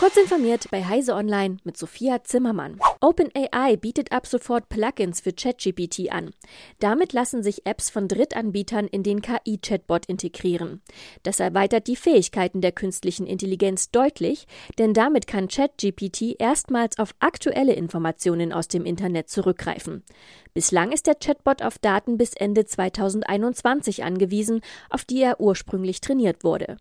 Kurz informiert bei Heise Online mit Sophia Zimmermann. OpenAI bietet ab sofort Plugins für ChatGPT an. Damit lassen sich Apps von Drittanbietern in den KI-Chatbot integrieren. Das erweitert die Fähigkeiten der künstlichen Intelligenz deutlich, denn damit kann ChatGPT erstmals auf aktuelle Informationen aus dem Internet zurückgreifen. Bislang ist der Chatbot auf Daten bis Ende 2021 angewiesen, auf die er ursprünglich trainiert wurde.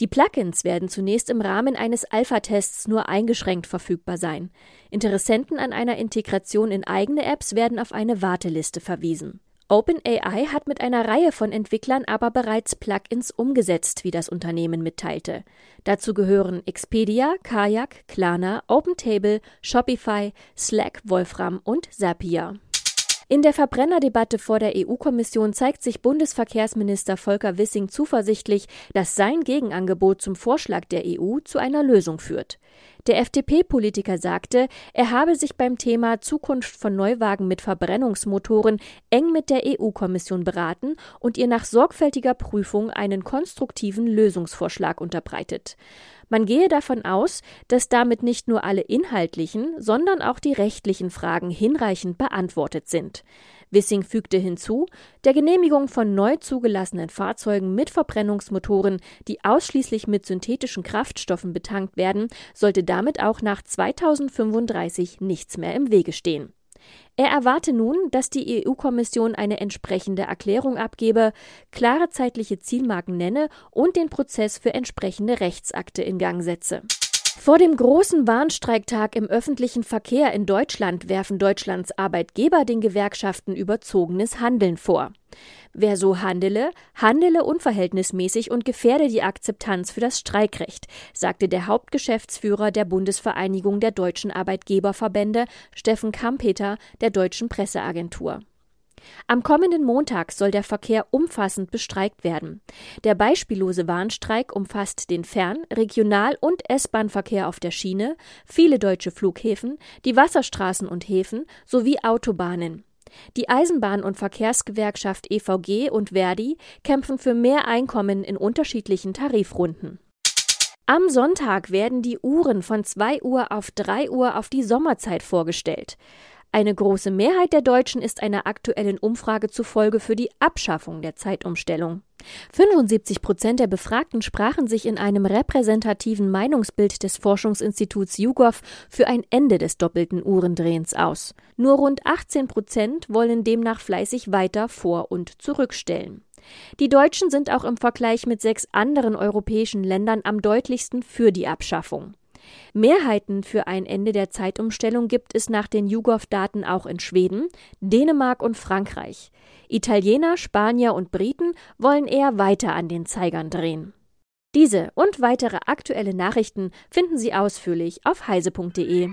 Die Plugins werden zunächst im Rahmen eines Alpha-Tests nur eingeschränkt verfügbar sein. Interessenten an einer Integration in eigene Apps werden auf eine Warteliste verwiesen. OpenAI hat mit einer Reihe von Entwicklern aber bereits Plugins umgesetzt, wie das Unternehmen mitteilte. Dazu gehören Expedia, Kayak, Klarna, OpenTable, Shopify, Slack, Wolfram und Zapier. In der Verbrennerdebatte vor der EU-Kommission zeigt sich Bundesverkehrsminister Volker Wissing zuversichtlich, dass sein Gegenangebot zum Vorschlag der EU zu einer Lösung führt. Der FDP-Politiker sagte, er habe sich beim Thema Zukunft von Neuwagen mit Verbrennungsmotoren eng mit der EU-Kommission beraten und ihr nach sorgfältiger Prüfung einen konstruktiven Lösungsvorschlag unterbreitet. Man gehe davon aus, dass damit nicht nur alle inhaltlichen, sondern auch die rechtlichen Fragen hinreichend beantwortet sind. Wissing fügte hinzu, der Genehmigung von neu zugelassenen Fahrzeugen mit Verbrennungsmotoren, die ausschließlich mit synthetischen Kraftstoffen betankt werden, sollte damit auch nach 2035 nichts mehr im Wege stehen. Er erwarte nun, dass die EU-Kommission eine entsprechende Erklärung abgebe, klare zeitliche Zielmarken nenne und den Prozess für entsprechende Rechtsakte in Gang setze. Vor dem großen Warnstreiktag im öffentlichen Verkehr in Deutschland werfen Deutschlands Arbeitgeber den Gewerkschaften überzogenes Handeln vor. Wer so handele, handele unverhältnismäßig und gefährde die Akzeptanz für das Streikrecht, sagte der Hauptgeschäftsführer der Bundesvereinigung der deutschen Arbeitgeberverbände, Steffen Kampeter, der deutschen Presseagentur. Am kommenden Montag soll der Verkehr umfassend bestreikt werden. Der beispiellose Warnstreik umfasst den Fern-, Regional- und S-Bahn-Verkehr auf der Schiene, viele deutsche Flughäfen, die Wasserstraßen und Häfen sowie Autobahnen. Die Eisenbahn- und Verkehrsgewerkschaft EVG und Verdi kämpfen für mehr Einkommen in unterschiedlichen Tarifrunden. Am Sonntag werden die Uhren von 2 Uhr auf 3 Uhr auf die Sommerzeit vorgestellt. Eine große Mehrheit der Deutschen ist einer aktuellen Umfrage zufolge für die Abschaffung der Zeitumstellung. 75 Prozent der Befragten sprachen sich in einem repräsentativen Meinungsbild des Forschungsinstituts YouGov für ein Ende des doppelten Uhrendrehens aus. Nur rund 18 Prozent wollen demnach fleißig weiter vor- und zurückstellen. Die Deutschen sind auch im Vergleich mit sechs anderen europäischen Ländern am deutlichsten für die Abschaffung. Mehrheiten für ein Ende der Zeitumstellung gibt es nach den YouGov-Daten auch in Schweden, Dänemark und Frankreich. Italiener, Spanier und Briten wollen eher weiter an den Zeigern drehen. Diese und weitere aktuelle Nachrichten finden Sie ausführlich auf heise.de.